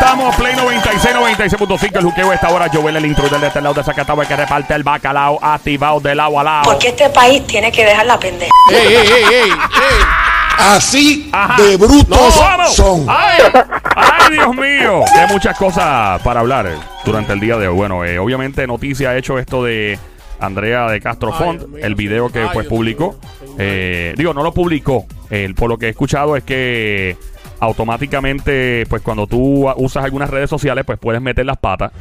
estamos, Play 96, 96.5, el juqueo esta hora, Joel, el intruder de este lado de Zacatau, el que reparte el bacalao activado de lado a lado. Porque este país tiene que dejar la pendeja. ¡Ey, ey, ey, ey! ey. Así Ajá. de brutos son. ¡Ay! ¡Ay, Dios mío! Hay muchas cosas para hablar eh, durante el día de hoy. Bueno, eh, obviamente Noticia ha hecho esto de Andrea de Castro Font, el video que Ay, pues publicó. Eh, digo, no lo publicó. Eh, por lo que he escuchado es que automáticamente, pues cuando tú usas algunas redes sociales, pues puedes meter las patas.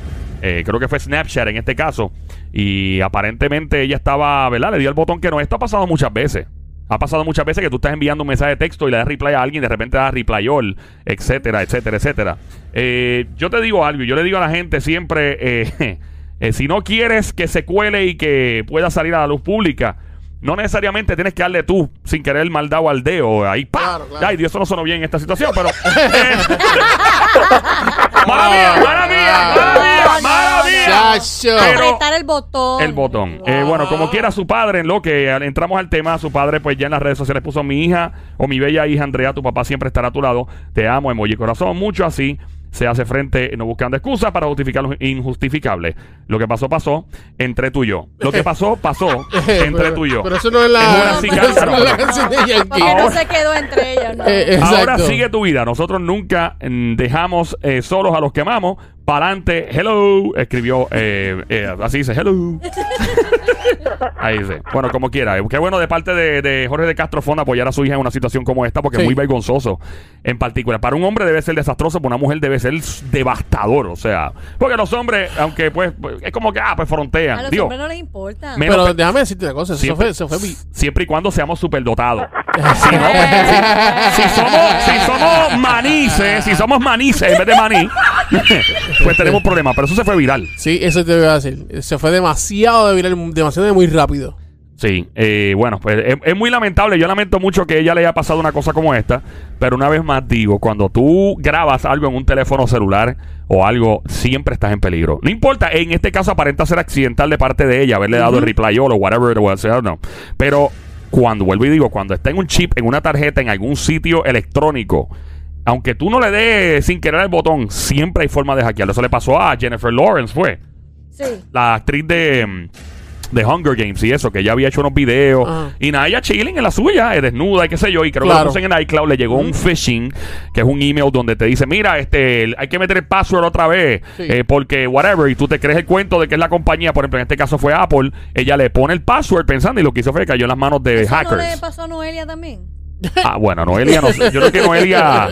Eh, creo que fue Snapchat en este caso. Y aparentemente ella estaba, ¿verdad? Le dio el botón que no. Esto ha pasado muchas veces. Ha pasado muchas veces que tú estás enviando un mensaje de texto y le das reply a alguien de repente das reply all, etcétera, etcétera, etcétera. Eh, yo te digo algo, yo le digo a la gente siempre, eh, si no quieres que se cuele y que pueda salir a la luz pública, no necesariamente tienes que darle tú sin querer mal dado al dedo. Ahí, ¡pa! Claro, claro. Ay, Dios, eso no sonó bien en esta situación, pero... ¡Mala mía, mala mía, mala mía, mala mía! Chacho. Pero- Apretar el botón. El botón. Eh, bueno, como quiera su padre, en lo que al- entramos al tema, su padre pues ya en las redes sociales puso mi hija o mi bella hija Andrea, tu papá siempre estará a tu lado, te amo, emoji corazón, mucho así. Se hace frente no buscando excusas para justificar lo injustificable. Lo que pasó, pasó entre tú y yo. Lo que pasó, pasó entre Pero- tú y yo. Pero eso no es la, Es una eso cigarra. no es la canción de Yankee. Porque no Ahora- se quedó entre ellos, ¿no? Eh, eh. Ahora sigue tu vida. Nosotros nunca mm, dejamos eh, solos a los que amamos. Para adelante, hello. Escribió, eh, eh, así dice, hello. Ahí dice. Bueno, como quiera. Eh, Qué bueno de parte de, de Jorge de Castro Fond apoyar a su hija en una situación como esta, porque es muy vergonzoso en particular. Para un hombre debe ser desastroso, para una mujer debe ser devastador. O sea, porque los hombres, aunque pues, pues, es como que, ah, pues a frontean. los Digo, hombres no les importa. Pero Pero- déjame decirte una cosa. Eso Siempre- fue, eso fue vi- siempre y cuando seamos superdotados. Si no, si, si somos, si somos manices, si somos manices en vez de maní, pues tenemos problemas. Pero eso se fue viral. Sí, eso te voy a decir. Se fue demasiado de viral, demasiado de muy rápido. Sí, eh, bueno, pues es, es muy lamentable. Yo lamento mucho que ella le haya pasado una cosa como esta. Pero una vez más digo, cuando tú grabas algo en un teléfono celular o algo, siempre estás en peligro. No importa, en este caso aparenta ser accidental de parte de ella, haberle dado el reply all o whatever it was, know. Pero cuando vuelvo y digo, cuando está en un chip, en una tarjeta, en algún sitio electrónico, aunque tú no le des sin querer el botón, siempre hay forma de hackearlo. Eso le pasó a Jennifer Lawrence, fue Sí. la actriz de, mm, de Hunger Games y eso, que ella había hecho unos videos. Ajá. Y nada, ella chilling en la suya, eh, desnuda y qué sé yo. Y creo que Claro. lo puse en iCloud, le llegó un phishing, que es un email donde te dice, mira, este, hay que meter el password otra vez, Sí. eh, porque whatever, y tú te crees el cuento de que es la compañía, por ejemplo, en este caso fue Apple, ella le pone el password pensando y lo que hizo fue que cayó en las manos de ¿Eso no hackers. le pasó a Noelia también? Ah, bueno, Noelia no sé. Yo creo que Noelia.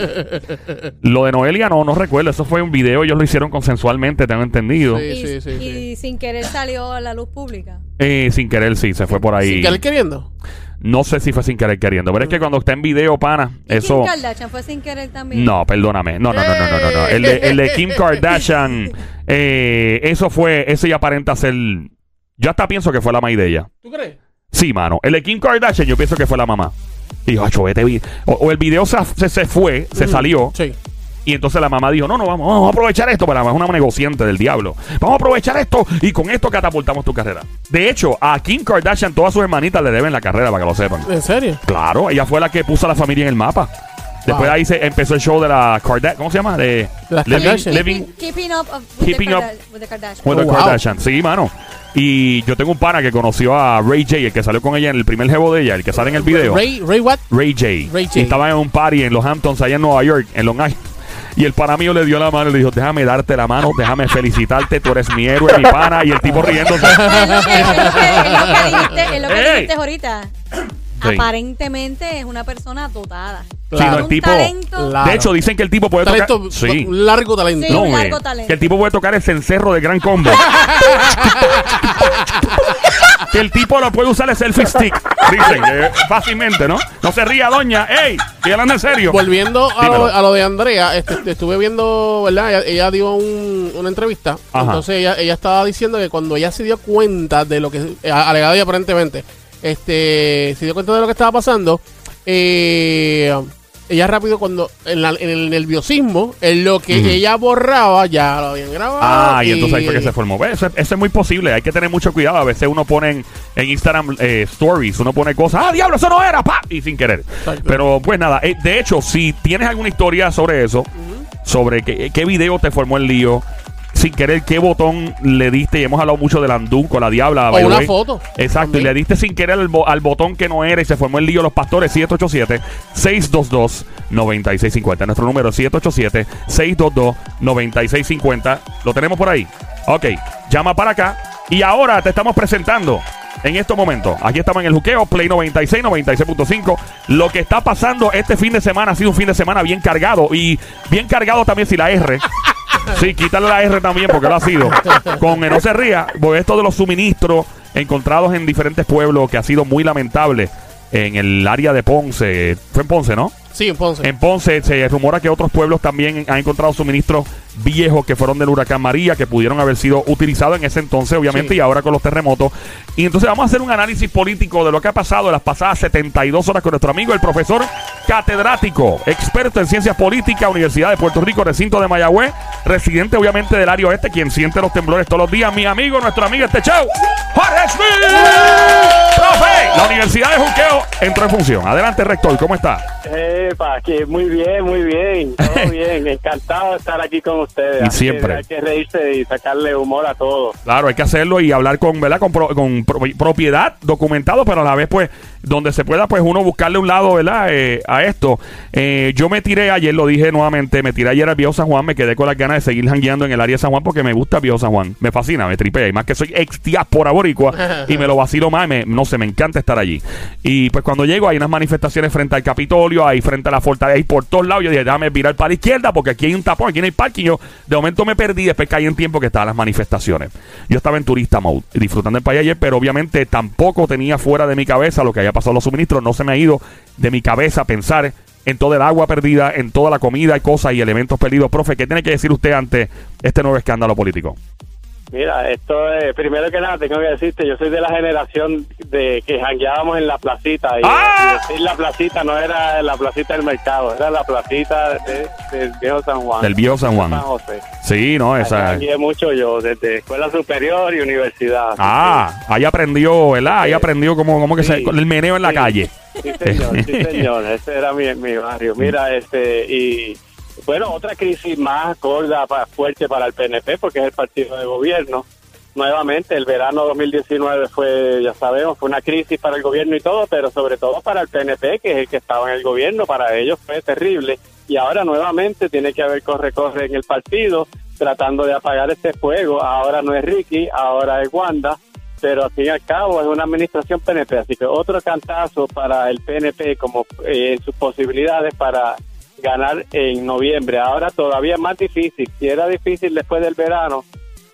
Lo de Noelia no, no recuerdo. Eso fue un video, ellos lo hicieron consensualmente, tengo entendido. Sí, y, sí, sí, y sin querer salió a la luz pública. Eh, sin querer, sí, se fue por ahí. Sin querer queriendo. No sé si fue sin querer queriendo, pero es que cuando está en video, pana, ¿Y eso. Kim Kardashian fue sin querer también? No, perdóname. No, no, no, no, no, no. no. El, de, el de Kim Kardashian, eh, eso fue, eso ya aparenta ser. Yo hasta pienso que fue la maíz de ella. ¿Tú crees? Sí, mano. El de Kim Kardashian, yo pienso que fue la mamá. Y dijo, "Acho, vete vi-". O, o el video se, se, se fue, se salió. Sí. Y entonces la mamá dijo, no, no, vamos, vamos a aprovechar esto. Pero la mamá es una negociante del diablo. Vamos a aprovechar esto y con esto catapultamos tu carrera. De hecho, a Kim Kardashian todas sus hermanitas le deben la carrera, para que lo sepan. ¿En serio? Claro, ella fue la que puso a la familia en el mapa. Después de Wow. ahí se empezó el show de la Kardashian. ¿Cómo se llama? De Kardashian. Living Keeping up of- with, Keeping the up Karda- with the Kardashians. with the Oh, wow. Kardashian. Sí, mano. Y yo tengo un pana que conoció a Ray J, el que salió con ella en el primer jevo de ella, el que sale en el video. Ray, Ray what? Ray J. Ray J. Y estaba en un party en los Hamptons, allá en Nueva York, en Long Island. Y el pana mío le dio la mano y le dijo, déjame darte la mano, déjame felicitarte, tú eres mi héroe, mi pana. Y el tipo riéndose. Es lo que, dijiste ahorita. Sí. Aparentemente es una persona dotada. Sí, no, el un tipo- talento. Claro. De hecho, dicen que el tipo puede Talento, tocar... Sí. un largo talento. Sí. No, un largo talento. Que el tipo puede tocar el cencerro de gran combo. que el tipo lo puede usar el selfie stick. Dicen eh, fácilmente, ¿no? No se ría, doña. ¡Ey! Estoy hablando en serio. Volviendo a Dímelo. lo, a lo de Andrea, este, estuve viendo, ¿verdad? Ella, ella dio un- una entrevista. Ajá. Entonces ella, ella estaba diciendo que cuando ella se dio cuenta de lo que, eh, alegado y aparentemente, este, se dio cuenta de lo que estaba pasando, eh, ella rápido cuando, en, la- en el nerviosismo, en lo que ella borraba, ya lo habían grabado. Ah, y entonces ahí fue que se formó. Eso, eso es muy posible. Hay que tener mucho cuidado. A veces uno pone en, en Instagram eh, stories, uno pone cosas, ah, diablo, eso no era, pa, y sin querer. Exacto. Pero pues nada, eh, de hecho, si tienes alguna historia sobre eso, sobre qué, qué video te formó el lío. Sin querer, qué botón le diste. Y hemos hablado mucho del Andún con la diabla. O una foto. Exacto, También. y le diste sin querer al, bo- al botón que no era y se formó el lío los pastores 787-622-9650. Nuestro número 787-622-9650. ¿Lo tenemos por ahí? Ok, llama para acá. Y ahora te estamos presentando en estos momentos. Aquí estamos en el juqueo, Play 96, 96.5. Lo que está pasando este fin de semana ha sido un fin de semana bien cargado. Y bien cargado también si la R. Sí, quítale la R también porque lo ha sido. Con eh, no se ría, porque esto de los suministros encontrados en diferentes pueblos que ha sido muy lamentable en el área de Ponce. Fue en Ponce, ¿no? Sí, en Ponce. En Ponce se rumora que otros pueblos también han encontrado suministros viejos que fueron del huracán María, que pudieron haber sido utilizados en ese entonces, obviamente, Sí. y ahora con los terremotos. Y entonces vamos a hacer un análisis político de lo que ha pasado en las pasadas 72 horas con nuestro amigo, el profesor catedrático, experto en ciencias políticas, Universidad de Puerto Rico, recinto de Mayagüez, residente obviamente del área oeste, quien siente los temblores todos los días, mi amigo, nuestro amigo este show, Jorge Smith. Profe, la Universidad de Juqueo entró en función. Adelante, rector, ¿cómo está? Epa, que muy bien, muy bien, todo bien, encantado de estar aquí con ustedes. Y siempre. Hay que reírse y sacarle humor a todo. Claro, hay que hacerlo y hablar con, ¿verdad? Con, pro- con pro- propiedad, documentado, pero a la vez, pues, donde se pueda, pues, uno buscarle un lado, ¿verdad? Eh, a esto. Eh, yo me tiré ayer, lo dije nuevamente, me tiré ayer al Viejo San Juan, me quedé con las ganas de seguir jangueando en el área de San Juan porque me gusta Viejo San Juan. Me fascina, me tripea. Y más que soy ex diáspora boricua y me lo vacilo más, me- no sé, me encanta estar allí. Y pues cuando llego hay unas manifestaciones frente al Capitolio, ahí frente a la fortaleza, y por todos lados, yo dije, déjame virar para la izquierda porque aquí hay un tapón, aquí no hay parking. Yo de momento me perdí, después caí en tiempo que estaban las manifestaciones. Yo estaba en turista mode, disfrutando el país ayer, pero obviamente tampoco tenía fuera de mi cabeza lo que haya pasado los suministros. No se me ha ido de mi cabeza pensar en toda el agua perdida, en toda la comida y cosas y elementos perdidos. Profe, ¿qué tiene que decir usted ante este nuevo escándalo político? Mira, esto es, primero que nada tengo que decirte, yo soy de la generación de que jangueábamos en la placita y, ¡Ah! y decir la placita no era la placita del mercado, era la placita de- del viejo San Juan. Del viejo San Juan. San José. Sí, no, esa. jangueé mucho yo, desde escuela superior y universidad. Ah, ahí aprendió, ¿verdad? Ahí aprendió cómo, cómo que se, Sí. el meneo en la Sí. calle. Sí, señor, sí, señor. Ese era mi, mi barrio. Mira, este, y bueno, otra crisis más gorda, fuerte para el PNP, porque es el partido de gobierno. Nuevamente, el verano 2019 fue, ya sabemos, fue una crisis para el gobierno y todo, pero sobre todo para el PNP, que es el que estaba en el gobierno, para ellos fue terrible. Y ahora nuevamente tiene que haber corre-corre en el partido, tratando de apagar este fuego. Ahora no es Ricky, ahora es Wanda pero al fin y al cabo es una administración PNP, así que otro cantazo para el PNP como eh, sus posibilidades para ganar en noviembre. Ahora todavía es más difícil, si era difícil después del verano,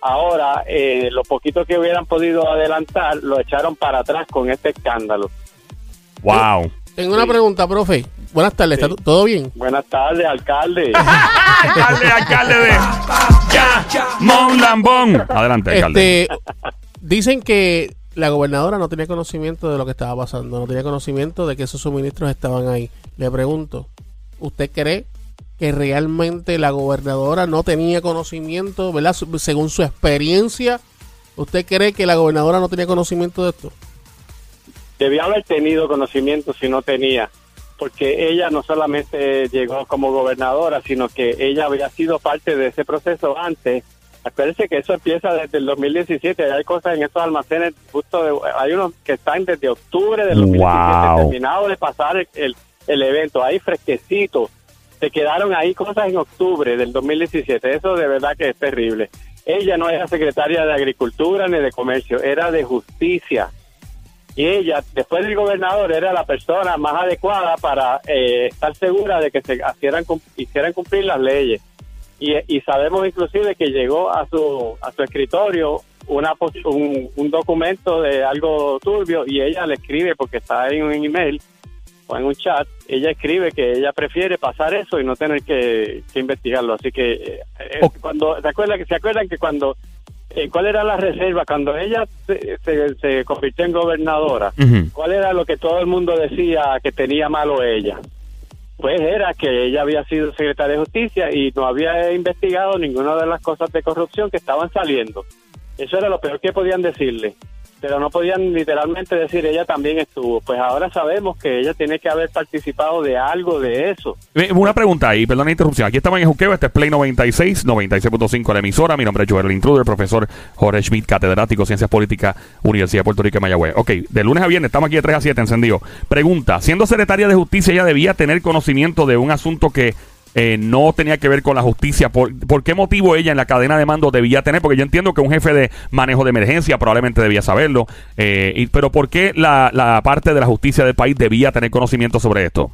ahora eh, lo poquito que hubieran podido adelantar lo echaron para atrás con este escándalo. Wow. Tengo una Sí. pregunta, profe. Buenas tardes, ¿está Sí. todo bien? Buenas tardes, alcalde. alcalde, alcalde de ya, Mon Lambón. Adelante, alcalde. Este, dicen que la gobernadora no tenía conocimiento de lo que estaba pasando, no tenía conocimiento de que esos suministros estaban ahí. Le pregunto, ¿usted cree que realmente la gobernadora no tenía conocimiento, verdad? Según su experiencia, ¿usted cree que la gobernadora no tenía conocimiento de esto? Debía haber tenido conocimiento si no tenía, porque ella no solamente llegó como gobernadora, sino que ella había sido parte de ese proceso antes. Acuérdense que eso empieza desde el 2017, hay cosas en esos almacenes, justo de- hay unos que están desde octubre del 2017, Wow. terminado de pasar el, el, el evento, ahí fresquecito. Se quedaron ahí cosas en octubre del 2017, eso de verdad que es terrible. Ella no era secretaria de Agricultura ni de Comercio, era de Justicia y ella, después del gobernador, era la persona más adecuada para eh, estar segura de que se hicieran, hicieran cumplir las leyes. Y, sabemos inclusive que llegó a su, a su escritorio una, un, un documento de algo turbio y ella le escribe, porque está en un email o en un chat, ella escribe que ella prefiere pasar eso y no tener que, que investigarlo. Así que eh, cuando se acuerdan que se acuerdan que cuando eh, cuál era la reserva cuando ella se, se, se convirtió en gobernadora, cuál era lo que todo el mundo decía que tenía malo ella. Pues era que ella había sido secretaria de justicia y no había investigado ninguna de las cosas de corrupción que estaban saliendo. Eso era lo peor que podían decirle. Pero no podían literalmente decir ella también estuvo. Pues ahora sabemos que ella tiene que haber participado de algo de eso. Eh, Una pregunta ahí, perdón la interrupción. Aquí estamos en Juqueo, este es Play 96, 96.5 la emisora. Mi nombre es Joel Intruder, profesor Jorge Schmidt, catedrático Ciencias Políticas, Universidad de Puerto Rico en Mayagüez. Ok, de lunes a viernes estamos aquí de 3 a 7 encendido. Pregunta, siendo secretaria de justicia ella debía tener conocimiento de un asunto que eh, no tenía que ver con la justicia. ¿Por, ¿Por qué motivo ella en la cadena de mando debía tener? Porque yo entiendo que un jefe de manejo de emergencia probablemente debía saberlo. eh, y- pero ¿por qué la, la parte de la justicia del país debía tener conocimiento sobre esto?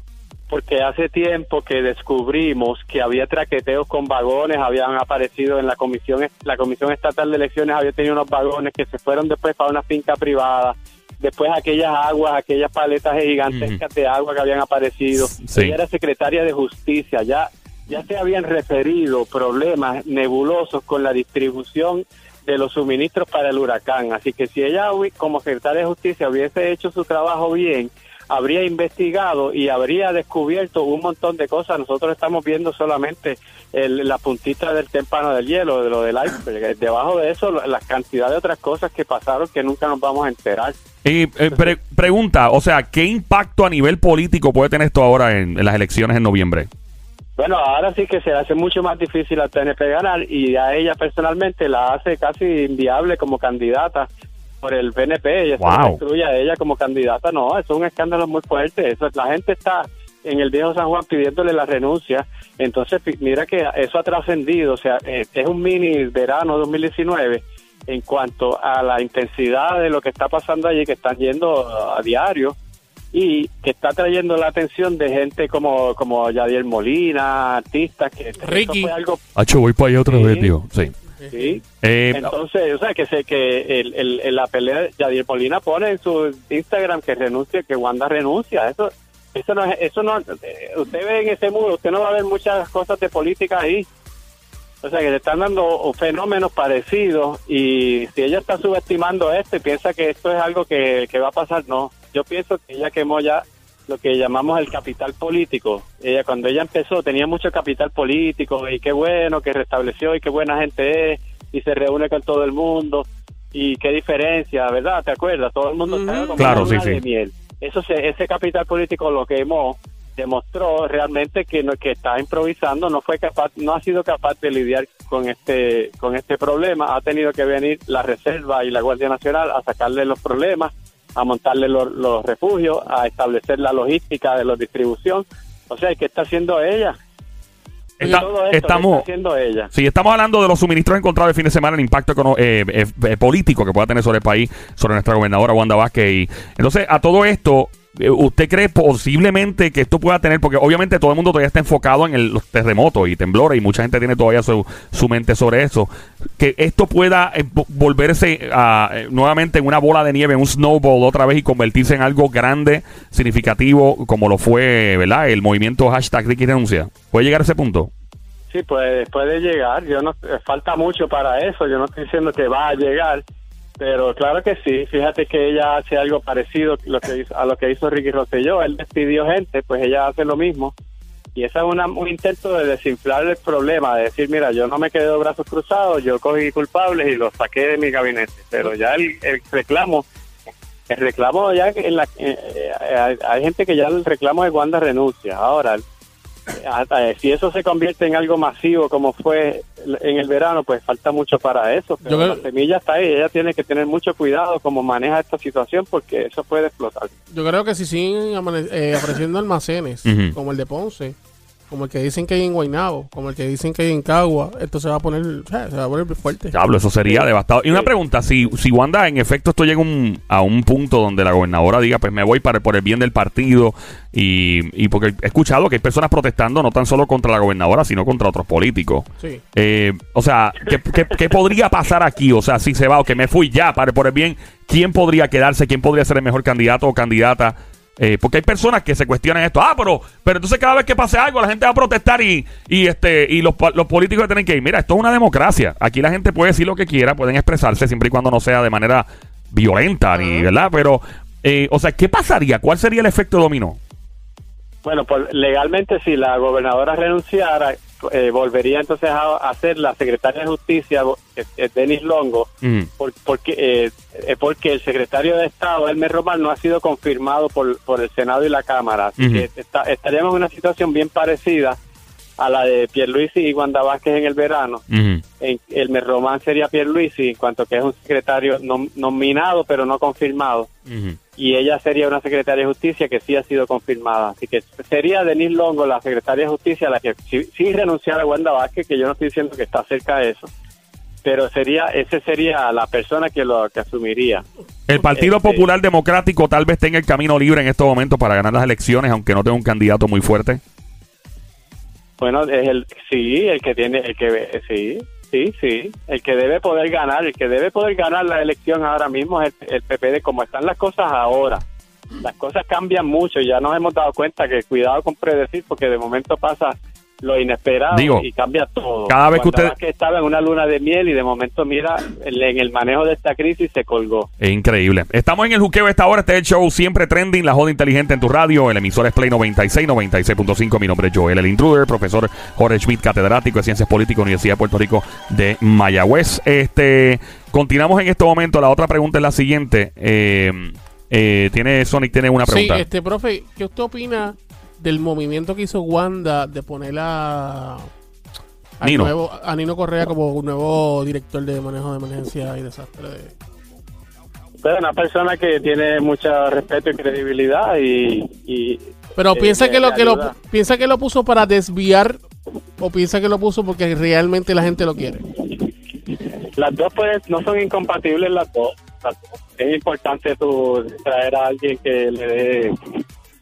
Porque hace tiempo que descubrimos que había traqueteos con vagones, habían aparecido en la comisión, la comisión estatal de elecciones había tenido unos vagones que se fueron después para una finca privada. Después aquellas aguas, aquellas paletas gigantescas de agua que habían aparecido. Sí. Ella era secretaria de justicia, ya, ya se habían referido problemas nebulosos con la distribución de los suministros para el huracán. Así que si ella como secretaria de justicia hubiese hecho su trabajo bien, habría investigado y habría descubierto un montón de cosas. Nosotros estamos viendo solamente el- la puntita del témpano del hielo, de lo del iceberg. Debajo de eso, la cantidad de otras cosas que pasaron que nunca nos vamos a enterar. Y eh, pre- pregunta, o sea, ¿qué impacto a nivel político puede tener esto ahora en, en las elecciones en noviembre? Bueno, ahora sí que se hace mucho más difícil al PNP ganar y a ella personalmente la hace casi inviable como candidata por el PNP. Ella Wow. se destruye a ella como candidata. No, eso es un escándalo muy fuerte. Eso, la gente está en el viejo San Juan pidiéndole la renuncia. Entonces, mira que eso ha trascendido. O sea, eh, es un mini verano 2019 en cuanto a la intensidad de lo que está pasando allí, que están yendo a diario y que está trayendo la atención de gente como como Yadier Molina, artistas que eso Ricky. fue algo Hacho, voy para allá otra Sí. vez, tío. Sí. sí. Eh, Entonces, o sea, que sé que el, el- el- la pelea de Yadier Molina pone en su Instagram que renuncia, que Wanda renuncia. Eso eso no es, eso no eh, usted ve en ese muro, usted no va a ver muchas cosas de política ahí. O sea, que le están dando fenómenos parecidos y si ella está subestimando esto y piensa que esto es algo que, que va a pasar, no. Yo pienso que ella quemó ya lo que llamamos el capital político. Ella cuando ella empezó tenía mucho capital político y qué bueno que restableció y qué buena gente es y se reúne con todo el mundo y qué diferencia, ¿verdad? ¿Te acuerdas? Todo el mundo estaba como Claro, sí, sí. miel. Eso se, ese capital político lo quemó demostró realmente que no, que está improvisando, no fue capaz, no ha sido capaz de lidiar con este con este problema, ha tenido que venir la reserva y la Guardia Nacional a sacarle los problemas, a montarle los, los refugios, a establecer la logística de la distribución, o sea, ¿qué está haciendo ella? Está- Todo esto, ¿qué estamos, está haciendo ella? Sí, estamos hablando de los suministros encontrados el fin de semana, el impacto eh, eh, eh, político que pueda tener sobre el país, sobre nuestra gobernadora Wanda Vázquez. Y, entonces, a todo esto, ¿usted cree posiblemente que esto pueda tener, porque obviamente todo el mundo todavía está enfocado en el- los terremotos y temblores y mucha gente tiene todavía su, su mente sobre eso, que esto pueda eh, vo- volverse eh, nuevamente en una bola de nieve, en un snowball otra vez y convertirse en algo grande, significativo, como lo fue, ¿verdad? El movimiento hashtag Ricky Renuncia. ¿Puede llegar a ese punto? Sí, pues puede llegar. Yo no eh, falta mucho para eso. Yo no estoy diciendo que va a llegar, pero claro que sí. Fíjate que ella hace algo parecido lo que hizo- a lo que hizo Ricky Rosselló. Él despidió gente, pues ella hace lo mismo. Y ese es una- un intento de desinflar el problema, de decir, mira, yo no me quedé de brazos cruzados, yo cogí culpables y los saqué de mi gabinete. Pero ya el, el reclamo, el reclamo ya en la, eh, eh, hay, gente que ya el reclamo de Wanda renuncia. Ahora, si eso se convierte en algo masivo como fue en el verano, pues falta mucho para eso. Pero creo- la semilla está ahí, ella tiene que tener mucho cuidado como maneja esta situación porque eso puede explotar. Yo creo que si siguen eh, apareciendo almacenes, como el de Ponce, como el que dicen que hay en Guaynabo, como el que dicen que hay en Cagua, esto se va a poner, o sea, se va a poner fuerte. Diablo, eso sería devastador. Y una pregunta, si, si Wanda en efecto esto llega un- a un punto donde la gobernadora diga, pues me voy para, por el bien del partido, y, y porque he escuchado que hay personas protestando no tan solo contra la gobernadora, sino contra otros políticos. Sí. Eh, o sea, ¿qué, qué, qué podría pasar aquí? O sea, si se va o que me fui ya para por el bien, ¿quién podría quedarse? ¿Quién podría ser el mejor candidato o candidata? Eh, porque hay personas que se cuestionan esto. Ah, pero, pero entonces cada vez que pase algo, la gente va a protestar y, y este y los, los políticos tienen que ir. Mira, esto es una democracia. Aquí la gente puede decir lo que quiera, pueden expresarse siempre y cuando no sea de manera violenta, ni, ¿verdad? Pero, eh, o sea, ¿qué pasaría? ¿Cuál sería el efecto dominó? Bueno, pues legalmente si la gobernadora renunciara, eh, volvería entonces a, a ser la secretaria de Justicia, eh, eh, Denis Longo, por- porque, eh, porque el secretario de Estado, Elmer Román, no ha sido confirmado por, por el Senado y la Cámara. Así que está- estaríamos en una situación bien parecida a la de Pierluisi y Wanda Vázquez en el verano. En, Elmer Román sería Pierluisi, en cuanto que es un secretario nom- nominado pero no confirmado. Y ella sería una secretaria de justicia que sí ha sido confirmada. Así que sería Denise Longo, la secretaria de justicia, la que sí, sí renunciara a Wanda Vázquez, que yo no estoy diciendo que está cerca de eso. Pero sería, ese sería la persona que lo que asumiría. El Partido Este- Popular Democrático tal vez tenga el camino libre en estos momentos para ganar las elecciones, aunque no tenga un candidato muy fuerte. Bueno, es el sí, el que tiene, el que sí, sí, sí, el que debe poder ganar, el que debe poder ganar la elección ahora mismo es el, el PPD, como están las cosas ahora. Las cosas cambian mucho, ya nos hemos dado cuenta que cuidado con predecir, porque de momento pasa lo inesperado Digo, y cambia todo. cada vez que usted- Vázquez estaba en una luna de miel y de momento mira en en el manejo de esta crisis se colgó. Es increíble. Estamos en el juqueo esta hora. Este es el show siempre trending, la joda inteligente en tu radio. El emisor es Play 96, 96.5. Mi nombre es Joel, el intruder, profesor Jorge Schmidt, catedrático de Ciencias Políticas, Universidad de Puerto Rico de Mayagüez. Este, continuamos en este momento. La otra pregunta es la siguiente. Eh, eh, tiene Sonic tiene una pregunta. Sí, este, profe, ¿qué usted opina del movimiento que hizo Wanda de poner a, a, Nino. nuevo- a Nino Correa como un nuevo director de manejo de emergencia y desastre? Pero una persona que tiene mucho respeto y credibilidad y... y Pero eh, piensa que lo que lo piensa que lo puso para desviar o piensa que lo puso porque realmente la gente lo quiere. Las dos pues no son incompatibles las dos. Las dos. Es importante tu traer a alguien que le dé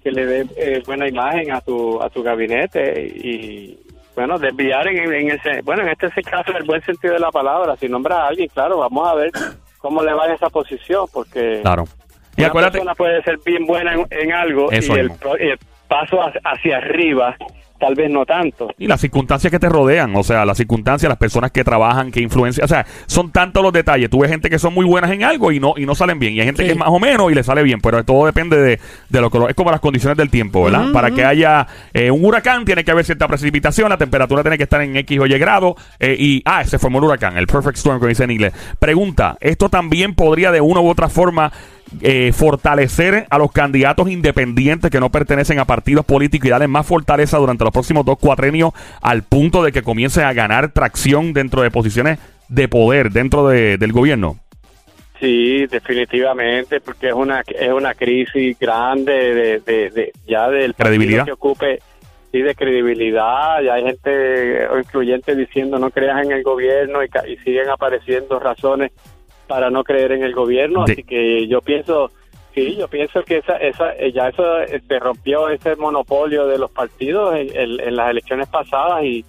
que le dé eh, buena imagen a tu a tu gabinete y bueno desviar en, en ese bueno en este caso en el buen sentido de la palabra si nombra a alguien claro vamos a ver cómo le va en esa posición porque Claro. Y una acuérdate. persona puede ser bien buena en, en algo y el, pro- el paso hacia- arriba tal vez no tanto Y las circunstancias que te rodean, o sea, las circunstancias, las personas que trabajan, que influencian, o sea, son tantos los detalles. Tú ves gente que son muy buenas en algo y no y no salen bien, y hay gente Sí. que es más o menos y le sale bien, pero todo depende de, de lo que lo- es como las condiciones del tiempo, ¿verdad? Para que haya eh, un huracán tiene que haber cierta precipitación, la temperatura tiene que estar en X o Y grado eh, y ah, se formó el huracán, el perfect storm como dice en inglés. Pregunta, esto también podría de una u otra forma eh, fortalecer a los candidatos independientes que no pertenecen a partidos políticos y darles más fortaleza durante los próximos dos cuatrenios al punto de que comiencen a ganar tracción dentro de posiciones de poder dentro de- del gobierno. Sí, definitivamente, porque es una es una crisis grande de, de, de- ya del Credibilidad. que ocupe sí de credibilidad, ya hay gente eh, influyente diciendo no creas en el gobierno y, y siguen apareciendo razones para no creer en el gobierno, De- así que yo pienso sí, yo pienso que esa esa eh, ya eso se rompió ese monopolio de los partidos en, en- en las elecciones pasadas y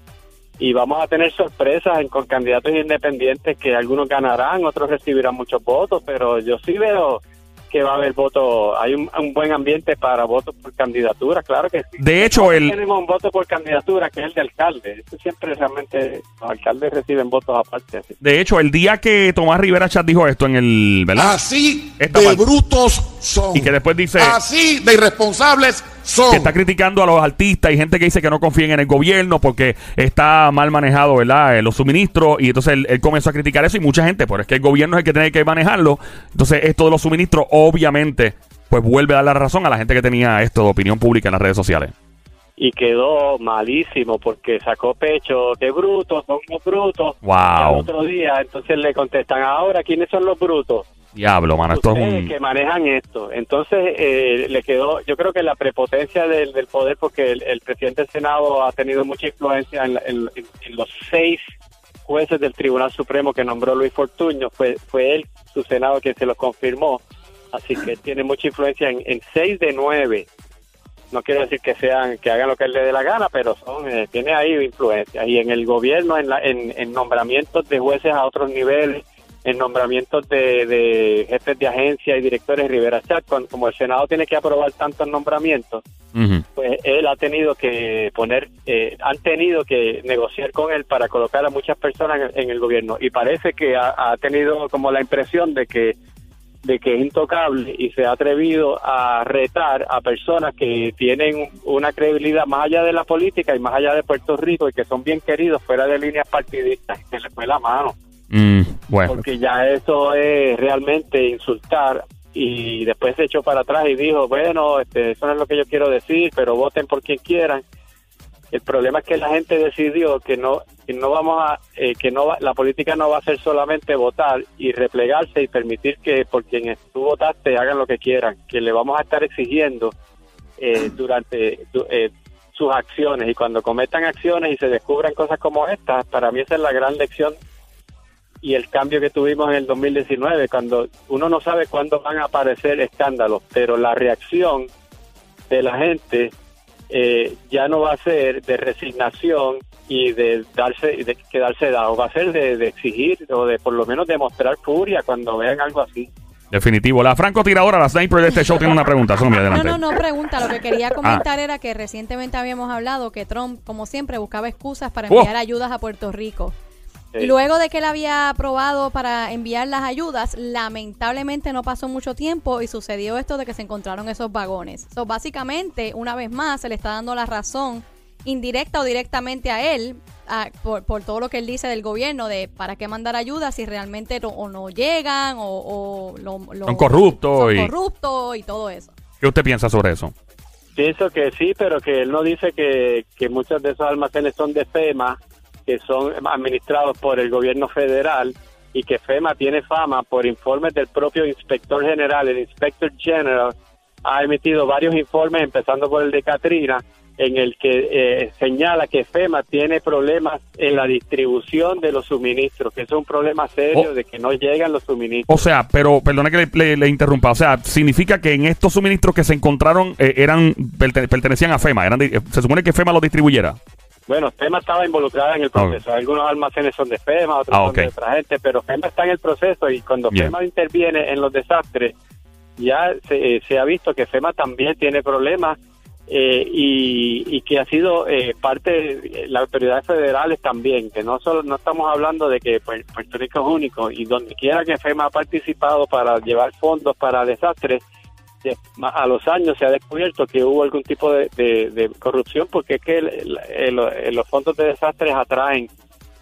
y vamos a tener sorpresas en- con candidatos independientes que algunos ganarán, otros recibirán muchos votos, pero yo sí veo que va a haber votos, hay un, un buen ambiente para votos por candidatura, claro que sí. De hecho, el, tenemos un voto por candidatura que es el de alcalde, Eso siempre realmente los alcaldes reciben votos aparte. así. de hecho, el día que Tomás Rivera Chat dijo esto en el, ¿verdad? Así Esta de parte. brutos son. Y que después dice Así de irresponsables son. que está criticando a los artistas y gente que dice que no confíen en el gobierno porque está mal manejado, ¿verdad? Eh, los suministros y entonces él, él comenzó a criticar eso y mucha gente, pero es que el gobierno es el que tiene que manejarlo. Entonces esto de los suministros obviamente pues vuelve a dar la razón a la gente que tenía esto de opinión pública en las redes sociales. Y quedó malísimo porque sacó pecho, qué brutos, son los brutos. Wow. Y al otro día, entonces le contestan, ahora, ¿quiénes son los brutos? Diablo, mano, esto es ustedes un... que manejan esto. Entonces, eh, le quedó, yo creo que la prepotencia del, del poder, porque el, el presidente del Senado ha tenido mucha influencia en, en- en- los seis jueces del Tribunal Supremo que nombró Luis Fortuño, fue, fue él, su Senado, quien se los confirmó. Así que tiene mucha influencia en, en seis de nueve. No quiero decir que sean que hagan lo que él le dé la gana, pero son eh, tiene ahí influencia. Y en el gobierno, en, la, en, en nombramientos de jueces a otros niveles, en nombramientos de, de jefes de agencia y directores Rivera Chat, cuando- como el Senado tiene que aprobar tantos nombramientos, pues él ha tenido que poner, eh, han tenido que negociar con él para colocar a muchas personas en, en el gobierno. Y parece que ha, ha tenido como la impresión de que de que es intocable y se ha atrevido a retar a personas que tienen una credibilidad más allá de la política y más allá de Puerto Rico y que son bien queridos fuera de líneas partidistas, que le fue la mano. Mm, bueno. Porque ya eso es realmente insultar y después se echó para atrás y dijo, bueno, este, eso no es lo que yo quiero decir, pero voten por quien quieran. El problema es que la gente decidió que no que no vamos a eh, que no va- la política no va a ser solamente votar y replegarse y permitir que por quien tú votaste hagan lo que quieran, que le vamos a estar exigiendo eh, durante du- eh, sus acciones y cuando cometan acciones y se descubran cosas como estas, para mí esa es la gran lección y el cambio que tuvimos en el 2019, cuando uno no sabe cuándo van a aparecer escándalos, pero la reacción de la gente eh, ya no va a ser de resignación y de darse de quedarse dado, va a ser de, de exigir o de por lo menos demostrar furia cuando vean algo así. Definitivo. La francotiradora, la sniper de este show tiene una pregunta. Sonia, No, adelante. no, no pregunta. Lo que Ah. quería comentar era que recientemente habíamos hablado que Trump, como siempre, buscaba excusas para Oh. enviar ayudas a Puerto Rico. Sí. Luego de que él había aprobado para enviar las ayudas, lamentablemente no pasó mucho tiempo y sucedió esto de que se encontraron esos vagones. So, básicamente, una vez más, se le está dando la razón indirecta o directamente a él a- por, por todo lo que él dice del gobierno de para qué mandar ayudas si realmente no, o no llegan o, o lo- lo- Son corruptos son y- corruptos y todo eso. ¿Qué usted piensa sobre eso? Pienso que sí, pero que él no dice que, que muchos de esos almacenes son de FEMA, que son administrados por el gobierno federal y que FEMA tiene fama por informes del propio inspector general, el inspector general ha emitido varios informes, empezando por el de Katrina, en el que eh, señala que FEMA tiene problemas en la distribución de los suministros, que es un problema serio Oh. de que no llegan los suministros. O sea, pero perdona que le, le- le interrumpa. O sea, significa que en estos suministros que se encontraron eh, eran perte- pertenecían a FEMA. Eran eh, se supone que FEMA los distribuyera. Bueno, FEMA estaba involucrada en el proceso. Algunos almacenes son de FEMA, otros Ah, son de otra gente, pero FEMA está en el proceso y cuando. FEMA interviene en los desastres, ya se, eh, se ha visto que FEMA también tiene problemas eh, y, y que ha sido eh, parte de las autoridades federales también, que no solo no estamos hablando de que pues, Puerto Rico es único y donde quiera que FEMA ha participado para llevar fondos para desastres, a los años se ha descubierto que hubo algún tipo de, de- de corrupción porque es que el- el- el- el- los fondos de desastres atraen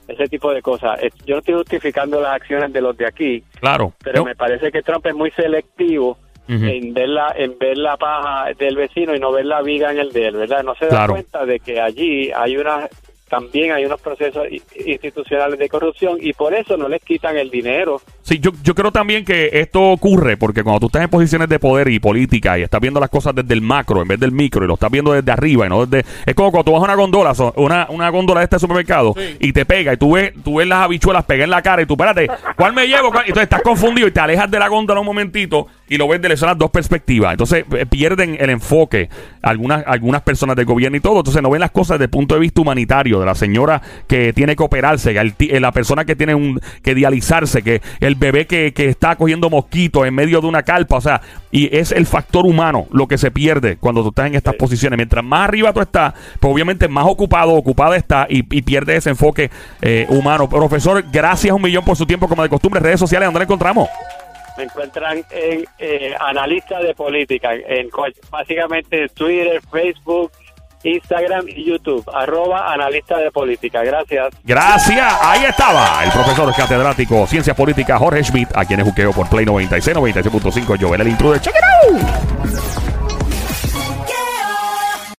ese tipo de cosas. Yo no estoy justificando las acciones de los de aquí, Claro. pero No. me parece que Trump es muy selectivo en ver la en ver la paja del vecino y no ver la viga en el de él, ¿verdad? No se da Claro. cuenta de que allí hay una también hay unos procesos institucionales de corrupción y por eso no les quitan el dinero. Sí, yo, yo creo también que esto ocurre porque cuando tú estás en posiciones de poder y política y estás viendo las cosas desde el macro en vez del micro y lo estás viendo desde arriba y no desde... Es como cuando tú vas a una gondola, una, una góndola de este supermercado y te pega y tú ves, tú ves las habichuelas pegar en la cara y tú, espérate, ¿cuál me llevo? ¿Cuál? Y Entonces estás confundido y te alejas de la góndola un momentito y lo ves de las dos perspectivas. Entonces eh, pierden el enfoque algunas, algunas personas del gobierno y todo. Entonces no ven las cosas desde el punto de vista humanitario, de la señora que tiene que operarse, el eh, la persona que tiene un, que dializarse, que el bebé que, que está cogiendo mosquitos en medio de una carpa. O sea, y es el factor humano lo que se pierde cuando tú estás en estas posiciones. Mientras más arriba tú estás, pues obviamente más ocupado, ocupada está y, y pierde ese enfoque eh, humano. Profesor, gracias un millón por su tiempo, como de costumbre. Redes sociales, ¿dónde lo encontramos? Me encuentran en eh, analista de política, en básicamente Twitter, Facebook, Instagram y YouTube, arroba analista de política. Gracias. Gracias. Ahí estaba el profesor catedrático Ciencias Políticas Jorge Schmidt, a quien es juqueo por Play 96, 96.5. Joel el intruder. Check it out.